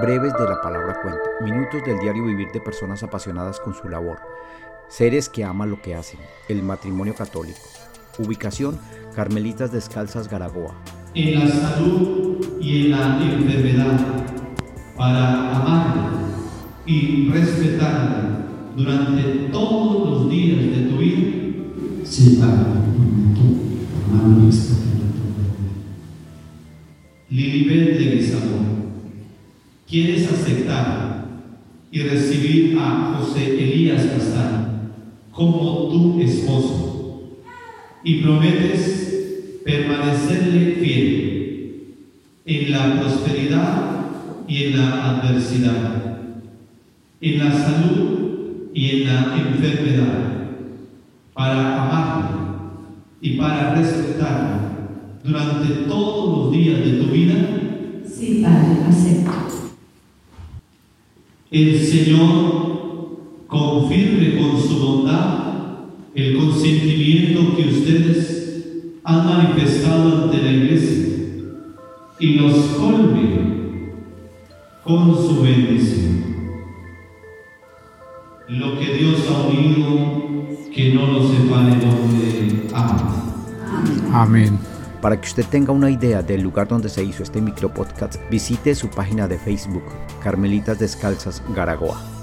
Breves de la palabra cuenta. Minutos del diario vivir de personas apasionadas con su labor. Seres que aman lo que hacen. El matrimonio católico. Ubicación, Carmelitas Descalzas Garagoa. En la salud y en la enfermedad, para amarla y respetarla durante todos los días de tu vida. Respetarlo Lilibet de Guisabón, ¿quieres aceptar y recibir a José Elías Castaño como tu esposo y prometes permanecerle fiel en la prosperidad y en la adversidad, en la salud y en la enfermedad, para amarla y para respetarla durante todos los días de tu El Señor confirme con su bondad el consentimiento que ustedes han manifestado ante la Iglesia y los colme con su bendición. Lo que Dios ha unido, que no lo separe hombre. Amén. Amén. Para que usted tenga una idea del lugar donde se hizo este micropodcast, visite su página de Facebook, Carmelitas Descalzas Garagoa.